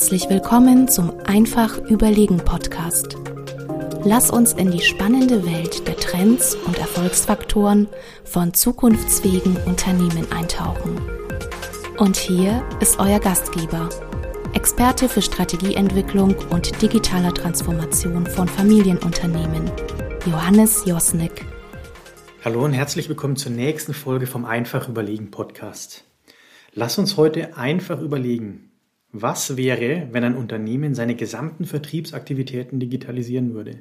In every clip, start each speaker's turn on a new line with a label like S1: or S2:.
S1: Herzlich willkommen zum Einfach Überlegen Podcast. Lass uns in die spannende Welt der Trends und Erfolgsfaktoren von zukunftsfähigen Unternehmen eintauchen. Und hier ist euer Gastgeber, Experte für Strategieentwicklung und digitaler Transformation von Familienunternehmen, Johannes Josnick.
S2: Hallo und herzlich willkommen zur nächsten Folge vom Einfach Überlegen Podcast. Lass uns heute einfach überlegen, was wäre, wenn ein Unternehmen seine gesamten Vertriebsaktivitäten digitalisieren würde?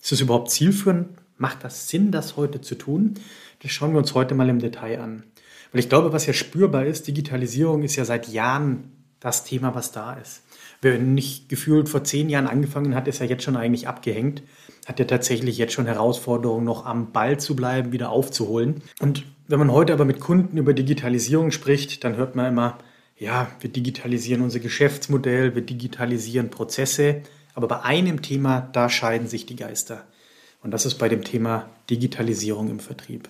S2: Ist das überhaupt zielführend? Macht das Sinn, das heute zu tun? Das schauen wir uns heute mal im Detail an. Weil ich glaube, was ja spürbar ist, Digitalisierung ist ja seit Jahren das Thema, was da ist. Wer nicht gefühlt vor zehn Jahren angefangen hat, ist ja jetzt schon eigentlich abgehängt, hat ja tatsächlich jetzt schon Herausforderungen, noch am Ball zu bleiben, wieder aufzuholen. Und wenn man heute aber mit Kunden über Digitalisierung spricht, dann hört man immer, ja, wir digitalisieren unser Geschäftsmodell, wir digitalisieren Prozesse, aber bei einem Thema, da scheiden sich die Geister. Und das ist bei dem Thema Digitalisierung im Vertrieb.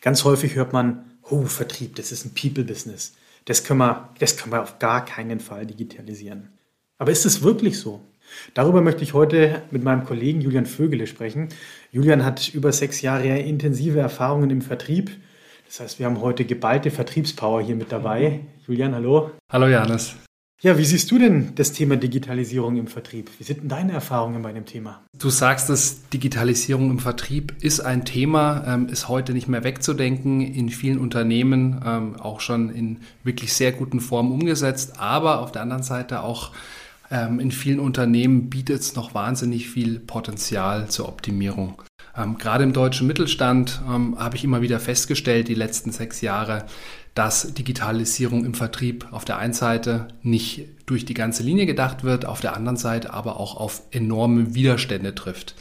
S2: Ganz häufig hört man, oh, Vertrieb, das ist ein People-Business. Das können, wir, das können wir auf gar keinen Fall digitalisieren. Aber ist es wirklich so? Darüber möchte ich heute mit meinem Kollegen Julian Vögele sprechen. Julian hat über sechs Jahre intensive Erfahrungen im Vertrieb das heißt, wir haben heute geballte Vertriebspower hier mit dabei. Julian, hallo.
S3: Hallo Janis.
S2: Ja, wie siehst du denn das Thema Digitalisierung im Vertrieb? Wie sind denn deine Erfahrungen bei dem Thema?
S3: Du sagst, dass Digitalisierung im Vertrieb ist ein Thema, ähm, ist heute nicht mehr wegzudenken, in vielen Unternehmen ähm, auch schon in wirklich sehr guten Formen umgesetzt, aber auf der anderen Seite auch ähm, in vielen Unternehmen bietet es noch wahnsinnig viel Potenzial zur Optimierung. Ähm, gerade im deutschen Mittelstand ähm, habe ich immer wieder festgestellt, die letzten sechs Jahre, dass Digitalisierung im Vertrieb auf der einen Seite nicht durch die ganze Linie gedacht wird, auf der anderen Seite aber auch auf enorme Widerstände trifft.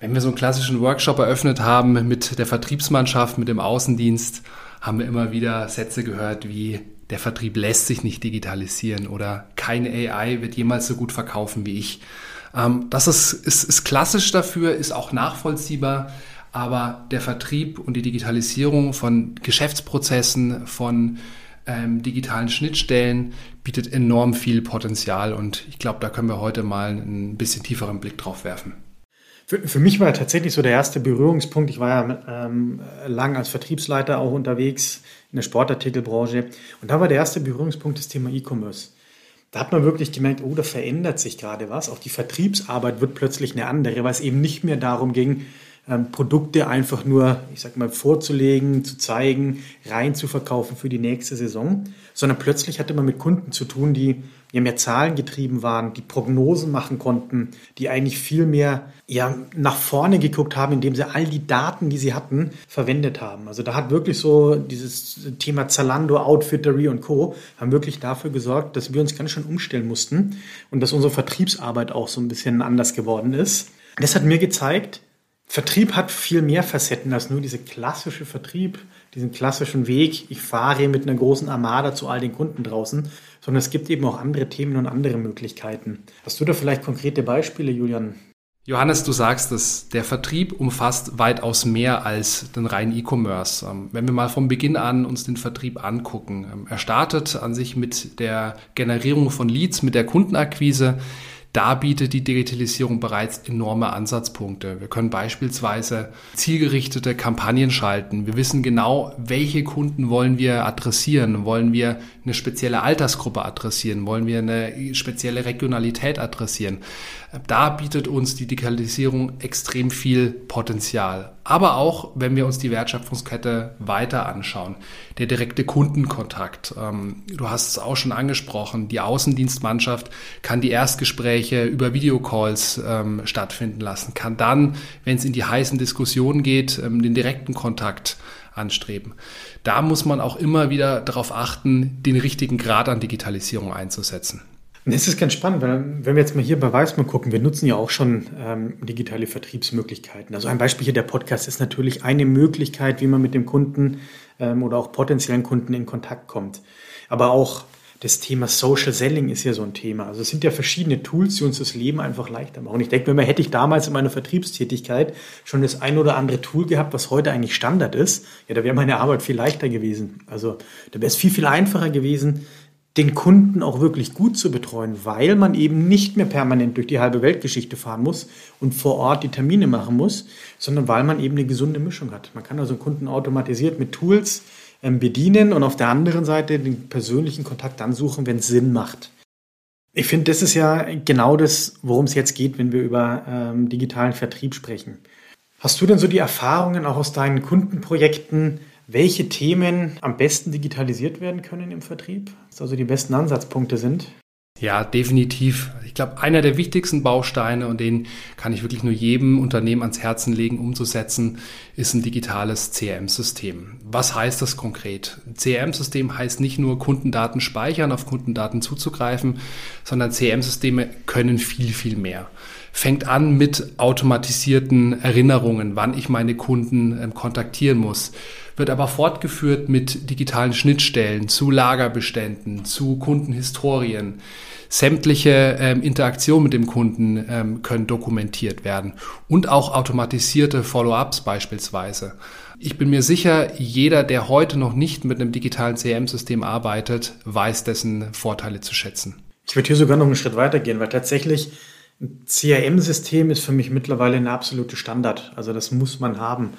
S3: Wenn wir so einen klassischen Workshop eröffnet haben mit der Vertriebsmannschaft, mit dem Außendienst, haben wir immer wieder Sätze gehört wie der Vertrieb lässt sich nicht digitalisieren oder keine AI wird jemals so gut verkaufen wie ich. Ähm, das ist, ist, ist klassisch dafür, ist auch nachvollziehbar, aber der Vertrieb und die Digitalisierung von Geschäftsprozessen, von ähm, digitalen Schnittstellen bietet enorm viel Potenzial und ich glaube, da können wir heute mal einen bisschen tieferen Blick drauf werfen.
S2: Für, mich war tatsächlich so der erste Berührungspunkt. Ich war ja ähm, lang als Vertriebsleiter auch unterwegs in der Sportartikelbranche und da war der erste Berührungspunkt das Thema E-Commerce. Da hat man wirklich gemerkt, oh, da verändert sich gerade was. Auch die Vertriebsarbeit wird plötzlich eine andere, weil es eben nicht mehr darum ging, ähm, Produkte einfach nur, ich sag mal, vorzulegen, zu zeigen, rein zu verkaufen für die nächste Saison, sondern plötzlich hatte man mit Kunden zu tun, die ja mehr Zahlen getrieben waren, die Prognosen machen konnten, die eigentlich viel mehr ja, nach vorne geguckt haben, indem sie all die Daten, die sie hatten, verwendet haben. Also da hat wirklich so dieses Thema Zalando, Outfittery und Co. haben wirklich dafür gesorgt, dass wir uns ganz schön umstellen mussten und dass unsere Vertriebsarbeit auch so ein bisschen anders geworden ist. Das hat mir gezeigt, Vertrieb hat viel mehr Facetten als nur diese klassische Vertrieb, diesen klassischen Weg, ich fahre mit einer großen Armada zu all den Kunden draußen, sondern es gibt eben auch andere Themen und andere Möglichkeiten. Hast du da vielleicht konkrete Beispiele, Julian?
S3: Johannes, du sagst es, der Vertrieb umfasst weitaus mehr als den reinen E-Commerce. Ähm, wenn wir mal vom Beginn an uns den Vertrieb angucken, ähm, er startet an sich mit der Generierung von Leads, mit der Kundenakquise. Da bietet die Digitalisierung bereits enorme Ansatzpunkte. Wir können beispielsweise zielgerichtete Kampagnen schalten. Wir wissen genau, welche Kunden wollen wir adressieren. Wollen wir eine spezielle Altersgruppe adressieren? Wollen wir eine spezielle Regionalität adressieren? Da bietet uns die Digitalisierung extrem viel Potenzial. Aber auch, wenn wir uns die Wertschöpfungskette weiter anschauen, der direkte Kundenkontakt. Ähm, du hast es auch schon angesprochen, die Außendienstmannschaft kann die Erstgespräche über Videocalls ähm, stattfinden lassen, kann dann, wenn es in die heißen Diskussionen geht, ähm, den direkten Kontakt anstreben. Da muss man auch immer wieder darauf achten, den richtigen Grad an Digitalisierung einzusetzen.
S2: Das ist ganz spannend, weil wenn wir jetzt mal hier bei Weißmann gucken, wir nutzen ja auch schon ähm, digitale Vertriebsmöglichkeiten. Also ein Beispiel hier der Podcast ist natürlich eine Möglichkeit, wie man mit dem Kunden ähm, oder auch potenziellen Kunden in Kontakt kommt. Aber auch das Thema Social Selling ist ja so ein Thema. Also es sind ja verschiedene Tools, die uns das Leben einfach leichter machen. Ich denke mir, hätte ich damals in meiner Vertriebstätigkeit schon das ein oder andere Tool gehabt, was heute eigentlich Standard ist, ja, da wäre meine Arbeit viel leichter gewesen. Also da wäre es viel, viel einfacher gewesen, den Kunden auch wirklich gut zu betreuen, weil man eben nicht mehr permanent durch die halbe Weltgeschichte fahren muss und vor Ort die Termine machen muss, sondern weil man eben eine gesunde Mischung hat. Man kann also Kunden automatisiert mit Tools ähm, bedienen und auf der anderen Seite den persönlichen Kontakt dann suchen, wenn es Sinn macht. Ich finde, das ist ja genau das, worum es jetzt geht, wenn wir über ähm, digitalen Vertrieb sprechen. Hast du denn so die Erfahrungen auch aus deinen Kundenprojekten, welche Themen am besten digitalisiert werden können im Vertrieb? Was also die besten Ansatzpunkte sind?
S3: Ja, definitiv. Ich glaube, einer der wichtigsten Bausteine, und den kann ich wirklich nur jedem Unternehmen ans Herzen legen, umzusetzen, ist ein digitales CRM-System. Was heißt das konkret? CRM-System heißt nicht nur Kundendaten speichern, auf Kundendaten zuzugreifen, sondern CRM-Systeme können viel, viel mehr fängt an mit automatisierten Erinnerungen, wann ich meine Kunden ähm, kontaktieren muss, wird aber fortgeführt mit digitalen Schnittstellen zu Lagerbeständen, zu Kundenhistorien. Sämtliche ähm, Interaktionen mit dem Kunden ähm, können dokumentiert werden und auch automatisierte Follow-ups beispielsweise. Ich bin mir sicher, jeder, der heute noch nicht mit einem digitalen CRM-System arbeitet, weiß dessen Vorteile zu schätzen.
S2: Ich würde hier sogar noch einen Schritt weiter gehen, weil tatsächlich ein CRM-System ist für mich mittlerweile ein absolute Standard. Also das muss man haben.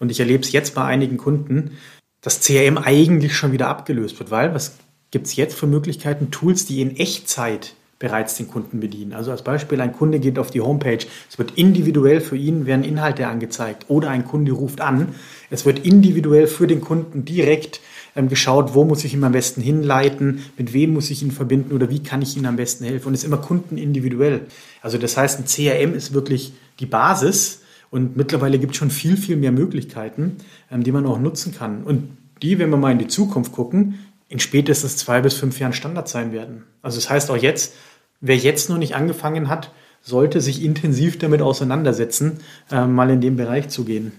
S2: Und ich erlebe es jetzt bei einigen Kunden, dass CRM eigentlich schon wieder abgelöst wird, weil was gibt es jetzt für Möglichkeiten, Tools, die in Echtzeit bereits den Kunden bedienen. Also als Beispiel, ein Kunde geht auf die Homepage, es wird individuell für ihn, werden Inhalte angezeigt oder ein Kunde ruft an, es wird individuell für den Kunden direkt ähm, geschaut, wo muss ich ihn am besten hinleiten, mit wem muss ich ihn verbinden oder wie kann ich ihm am besten helfen und es ist immer kundenindividuell. Also das heißt, ein CRM ist wirklich die Basis und mittlerweile gibt es schon viel, viel mehr Möglichkeiten, ähm, die man auch nutzen kann. Und die, wenn wir mal in die Zukunft gucken, in spätestens zwei bis fünf Jahren Standard sein werden. Also das heißt auch jetzt, wer jetzt noch nicht angefangen hat, sollte sich intensiv damit auseinandersetzen, äh, mal in den Bereich zu gehen.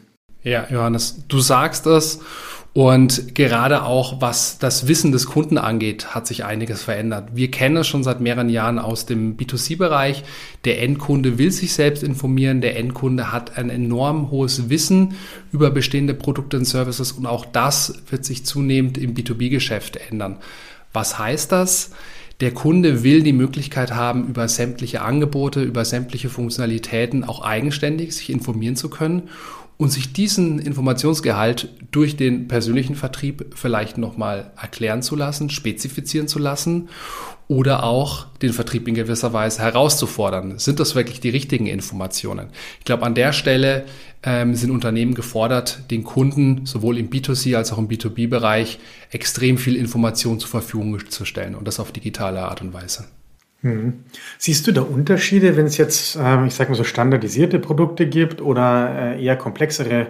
S3: Ja, Johannes, du sagst das und gerade auch was das Wissen des Kunden angeht, hat sich einiges verändert. Wir kennen es schon seit mehreren Jahren aus dem B2C-Bereich. Der Endkunde will sich selbst informieren. Der Endkunde hat ein enorm hohes Wissen über bestehende Produkte und Services und auch das wird sich zunehmend im B2B-Geschäft ändern. Was heißt das? Der Kunde will die Möglichkeit haben, über sämtliche Angebote, über sämtliche Funktionalitäten auch eigenständig sich informieren zu können und sich diesen Informationsgehalt durch den persönlichen Vertrieb vielleicht nochmal erklären zu lassen, spezifizieren zu lassen oder auch den Vertrieb in gewisser Weise herauszufordern. Sind das wirklich die richtigen Informationen? Ich glaube, an der Stelle ähm, sind Unternehmen gefordert, den Kunden sowohl im B2C als auch im B2B-Bereich extrem viel Information zur Verfügung zu stellen und das auf digitale Art und Weise.
S2: Hm. Siehst du da Unterschiede, wenn es jetzt, äh, ich sage mal so, standardisierte Produkte gibt oder äh, eher komplexere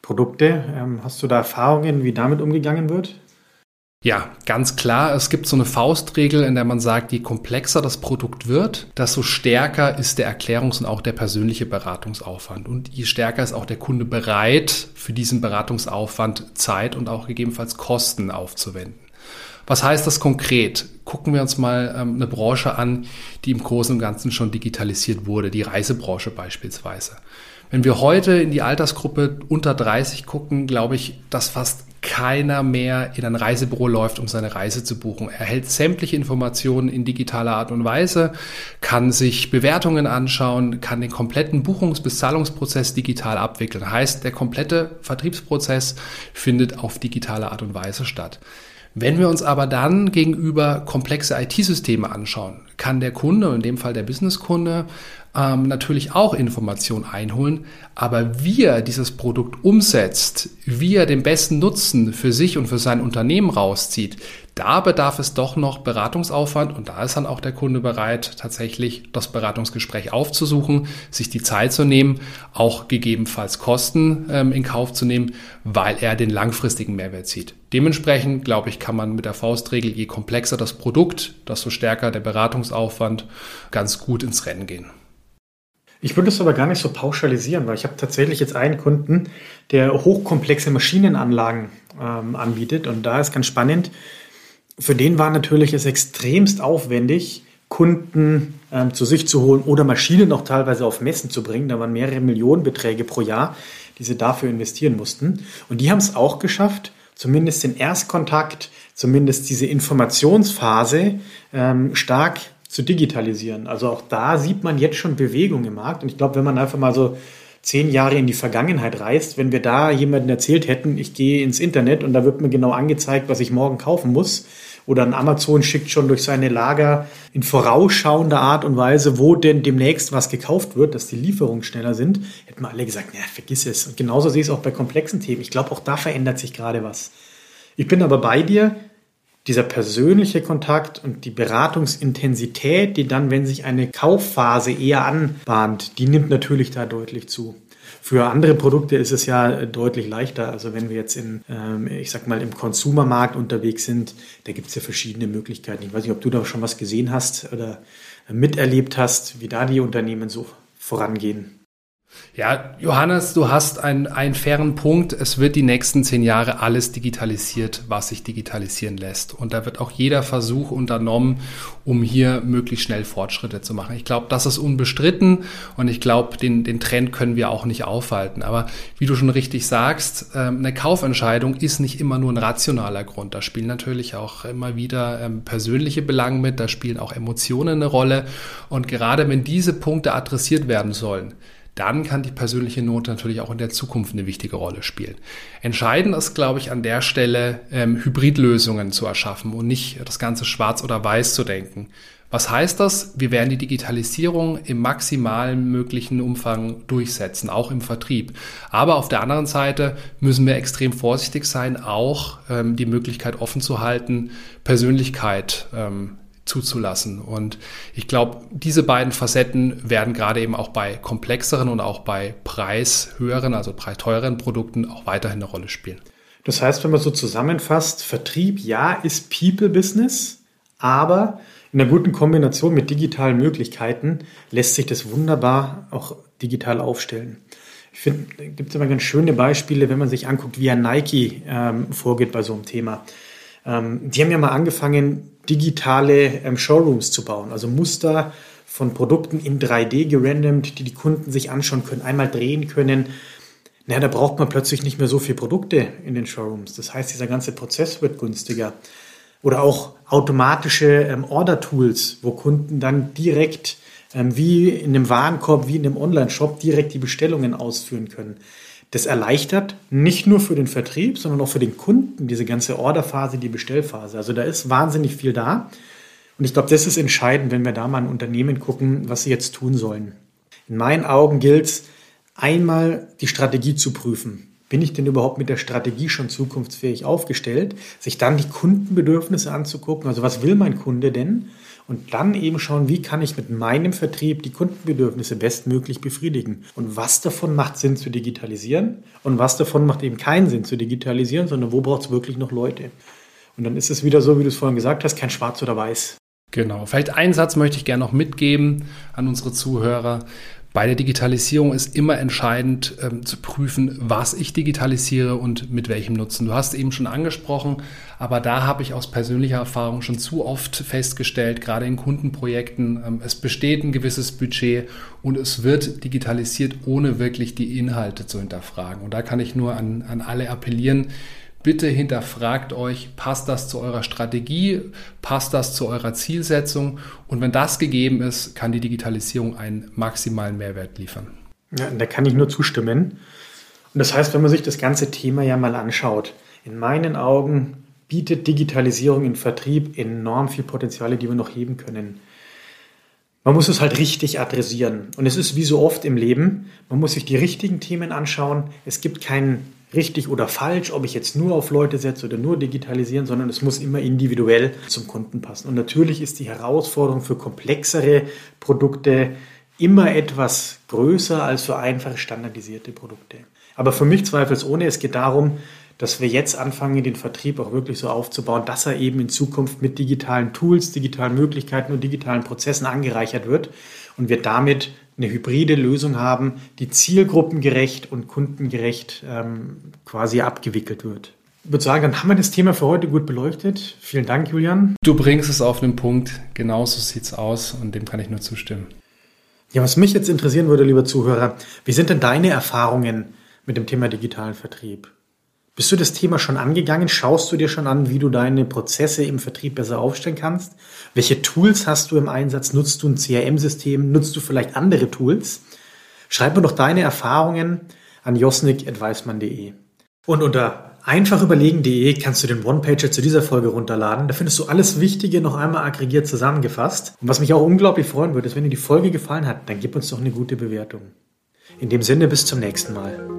S2: Produkte? Ähm, hast du da Erfahrungen, wie damit umgegangen wird?
S3: Ja, ganz klar. Es gibt so eine Faustregel, in der man sagt, je komplexer das Produkt wird, desto stärker ist der Erklärungs- und auch der persönliche Beratungsaufwand. Und je stärker ist auch der Kunde bereit, für diesen Beratungsaufwand Zeit und auch gegebenenfalls Kosten aufzuwenden. Was heißt das konkret? Gucken wir uns mal ähm, eine Branche an, die im Großen und Ganzen schon digitalisiert wurde, die Reisebranche beispielsweise. Wenn wir heute in die Altersgruppe unter 30 gucken, glaube ich, dass fast keiner mehr in ein Reisebüro läuft, um seine Reise zu buchen. Er erhält sämtliche Informationen in digitaler Art und Weise, kann sich Bewertungen anschauen, kann den kompletten Buchungs- bis Zahlungsprozess digital abwickeln. Heißt, der komplette Vertriebsprozess findet auf digitale Art und Weise statt. Wenn wir uns aber dann gegenüber komplexe IT-Systeme anschauen, kann der Kunde, in dem Fall der Businesskunde, ähm, natürlich auch Informationen einholen, aber wie er dieses Produkt umsetzt, wie er den besten Nutzen für sich und für sein Unternehmen rauszieht, da bedarf es doch noch Beratungsaufwand und da ist dann auch der Kunde bereit, tatsächlich das Beratungsgespräch aufzusuchen, sich die Zeit zu nehmen, auch gegebenenfalls Kosten ähm, in Kauf zu nehmen, weil er den langfristigen Mehrwert sieht. Dementsprechend, glaube ich, kann man mit der Faustregel, je komplexer das Produkt, desto stärker der Beratungsaufwand, ganz gut ins Rennen gehen.
S2: Ich würde es aber gar nicht so pauschalisieren, weil ich habe tatsächlich jetzt einen Kunden, der hochkomplexe Maschinenanlagen ähm, anbietet. Und da ist ganz spannend. Für den war natürlich es extremst aufwendig, Kunden ähm, zu sich zu holen oder Maschinen auch teilweise auf Messen zu bringen. Da waren mehrere Millionenbeträge pro Jahr, die sie dafür investieren mussten. Und die haben es auch geschafft, zumindest den Erstkontakt, zumindest diese Informationsphase ähm, stark zu digitalisieren. Also auch da sieht man jetzt schon Bewegung im Markt. Und ich glaube, wenn man einfach mal so zehn Jahre in die Vergangenheit reist, wenn wir da jemanden erzählt hätten, ich gehe ins Internet und da wird mir genau angezeigt, was ich morgen kaufen muss, oder ein Amazon schickt schon durch seine Lager in vorausschauender Art und Weise, wo denn demnächst was gekauft wird, dass die Lieferungen schneller sind, hätten wir alle gesagt, ja, vergiss es. Und genauso sehe ich es auch bei komplexen Themen. Ich glaube, auch da verändert sich gerade was. Ich bin aber bei dir, dieser persönliche Kontakt und die Beratungsintensität, die dann, wenn sich eine Kaufphase eher anbahnt, die nimmt natürlich da deutlich zu. Für andere Produkte ist es ja deutlich leichter. Also wenn wir jetzt in, ähm, ich sag mal, im Konsumermarkt unterwegs sind, da gibt es ja verschiedene Möglichkeiten. Ich weiß nicht, ob du da schon was gesehen hast oder miterlebt hast, wie da die Unternehmen so vorangehen.
S3: Ja, Johannes, du hast einen, einen fairen Punkt. Es wird die nächsten zehn Jahre alles digitalisiert, was sich digitalisieren lässt. Und da wird auch jeder Versuch unternommen, um hier möglichst schnell Fortschritte zu machen. Ich glaube, das ist unbestritten und ich glaube, den, den Trend können wir auch nicht aufhalten. Aber wie du schon richtig sagst, ähm, eine Kaufentscheidung ist nicht immer nur ein rationaler Grund. Da spielen natürlich auch immer wieder ähm, persönliche Belange mit, da spielen auch Emotionen eine Rolle. Und gerade wenn diese Punkte adressiert werden sollen, dann kann die persönliche Note natürlich auch in der Zukunft eine wichtige Rolle spielen. Entscheidend ist, glaube ich, an der Stelle ähm, Hybridlösungen zu erschaffen und nicht das Ganze schwarz oder weiß zu denken. Was heißt das? Wir werden die Digitalisierung im maximalen möglichen Umfang durchsetzen, auch im Vertrieb. Aber auf der anderen Seite müssen wir extrem vorsichtig sein, auch ähm, die Möglichkeit offen zu halten, Persönlichkeit ähm, zuzulassen. Und ich glaube, diese beiden Facetten werden gerade eben auch bei komplexeren und auch bei preishöheren, also preisteuren Produkten auch weiterhin eine Rolle spielen.
S2: Das heißt, wenn man so zusammenfasst, Vertrieb, ja, ist People-Business, aber in einer guten Kombination mit digitalen Möglichkeiten lässt sich das wunderbar auch digital aufstellen. Ich finde, da gibt es immer ganz schöne Beispiele, wenn man sich anguckt, wie ein Nike ähm, vorgeht bei so einem Thema. Ähm, die haben ja mal angefangen, digitale ähm, Showrooms zu bauen, also Muster von Produkten in 3D gerandomt, die die Kunden sich anschauen können, einmal drehen können. Naja, da braucht man plötzlich nicht mehr so viele Produkte in den Showrooms. Das heißt, dieser ganze Prozess wird günstiger. Oder auch automatische ähm, Order-Tools, wo Kunden dann direkt ähm, wie in einem Warenkorb, wie in einem Online-Shop direkt die Bestellungen ausführen können. Das erleichtert nicht nur für den Vertrieb, sondern auch für den Kunden diese ganze Orderphase, die Bestellphase. Also da ist wahnsinnig viel da. Und ich glaube, das ist entscheidend, wenn wir da mal ein Unternehmen gucken, was sie jetzt tun sollen. In meinen Augen gilt es, einmal die Strategie zu prüfen. Bin ich denn überhaupt mit der Strategie schon zukunftsfähig aufgestellt? Sich dann die Kundenbedürfnisse anzugucken. Also was will mein Kunde denn? und dann eben schauen, wie kann ich mit meinem Vertrieb die Kundenbedürfnisse bestmöglich befriedigen und was davon macht Sinn zu digitalisieren und was davon macht eben keinen Sinn zu digitalisieren, sondern wo braucht es wirklich noch Leute. Und dann ist es wieder so, wie du es vorhin gesagt hast, kein Schwarz oder Weiß.
S3: Genau. Vielleicht einen Satz möchte ich gerne noch mitgeben an unsere Zuhörer. Bei der Digitalisierung ist immer entscheidend ähm, zu prüfen, was ich digitalisiere und mit welchem Nutzen. Du hast eben schon angesprochen, aber da habe ich aus persönlicher Erfahrung schon zu oft festgestellt, gerade in Kundenprojekten, ähm, es besteht ein gewisses Budget und es wird digitalisiert, ohne wirklich die Inhalte zu hinterfragen. Und da kann ich nur an, an alle appellieren, Bitte hinterfragt euch, passt das zu eurer Strategie, passt das zu eurer Zielsetzung und wenn das gegeben ist, kann die Digitalisierung einen maximalen Mehrwert liefern.
S2: Ja, da kann ich nur zustimmen. Und das heißt, wenn man sich das ganze Thema ja mal anschaut, in meinen Augen bietet Digitalisierung im Vertrieb enorm viel Potenziale, die wir noch heben können. Man muss es halt richtig adressieren. Und es ist wie so oft im Leben, man muss sich die richtigen Themen anschauen. Es gibt keinen richtig oder falsch, ob ich jetzt nur auf Leute setze oder nur digitalisieren, sondern es muss immer individuell zum Kunden passen. Und natürlich ist die Herausforderung für komplexere Produkte immer etwas größer als für einfache standardisierte Produkte. Aber für mich zweifelsohne, es geht darum, dass wir jetzt anfangen, den Vertrieb auch wirklich so aufzubauen, dass er eben in Zukunft mit digitalen Tools, digitalen Möglichkeiten und digitalen Prozessen angereichert wird und wir damit eine hybride Lösung haben, die zielgruppengerecht und kundengerecht ähm, quasi abgewickelt wird. Ich würde sagen, dann haben wir das Thema für heute gut beleuchtet. Vielen Dank, Julian.
S3: Du bringst es auf den Punkt. Genauso sieht es aus und dem kann ich nur zustimmen.
S2: Ja, was mich jetzt interessieren würde, lieber Zuhörer, wie sind denn deine Erfahrungen mit dem Thema digitalen Vertrieb? Bist du das Thema schon angegangen? Schaust du dir schon an, wie du deine Prozesse im Vertrieb besser aufstellen kannst? Welche Tools hast du im Einsatz? Nutzt du ein CRM-System? Nutzt du vielleicht andere Tools? Schreib mir doch deine Erfahrungen an josnik.weismann.de. Und unter einfachüberlegen.de kannst du den One-Pager zu dieser Folge runterladen. Da findest du alles Wichtige noch einmal aggregiert zusammengefasst. Und was mich auch unglaublich freuen würde, ist, wenn dir die Folge gefallen hat, dann gib uns doch eine gute Bewertung. In dem Sinne, bis zum nächsten Mal.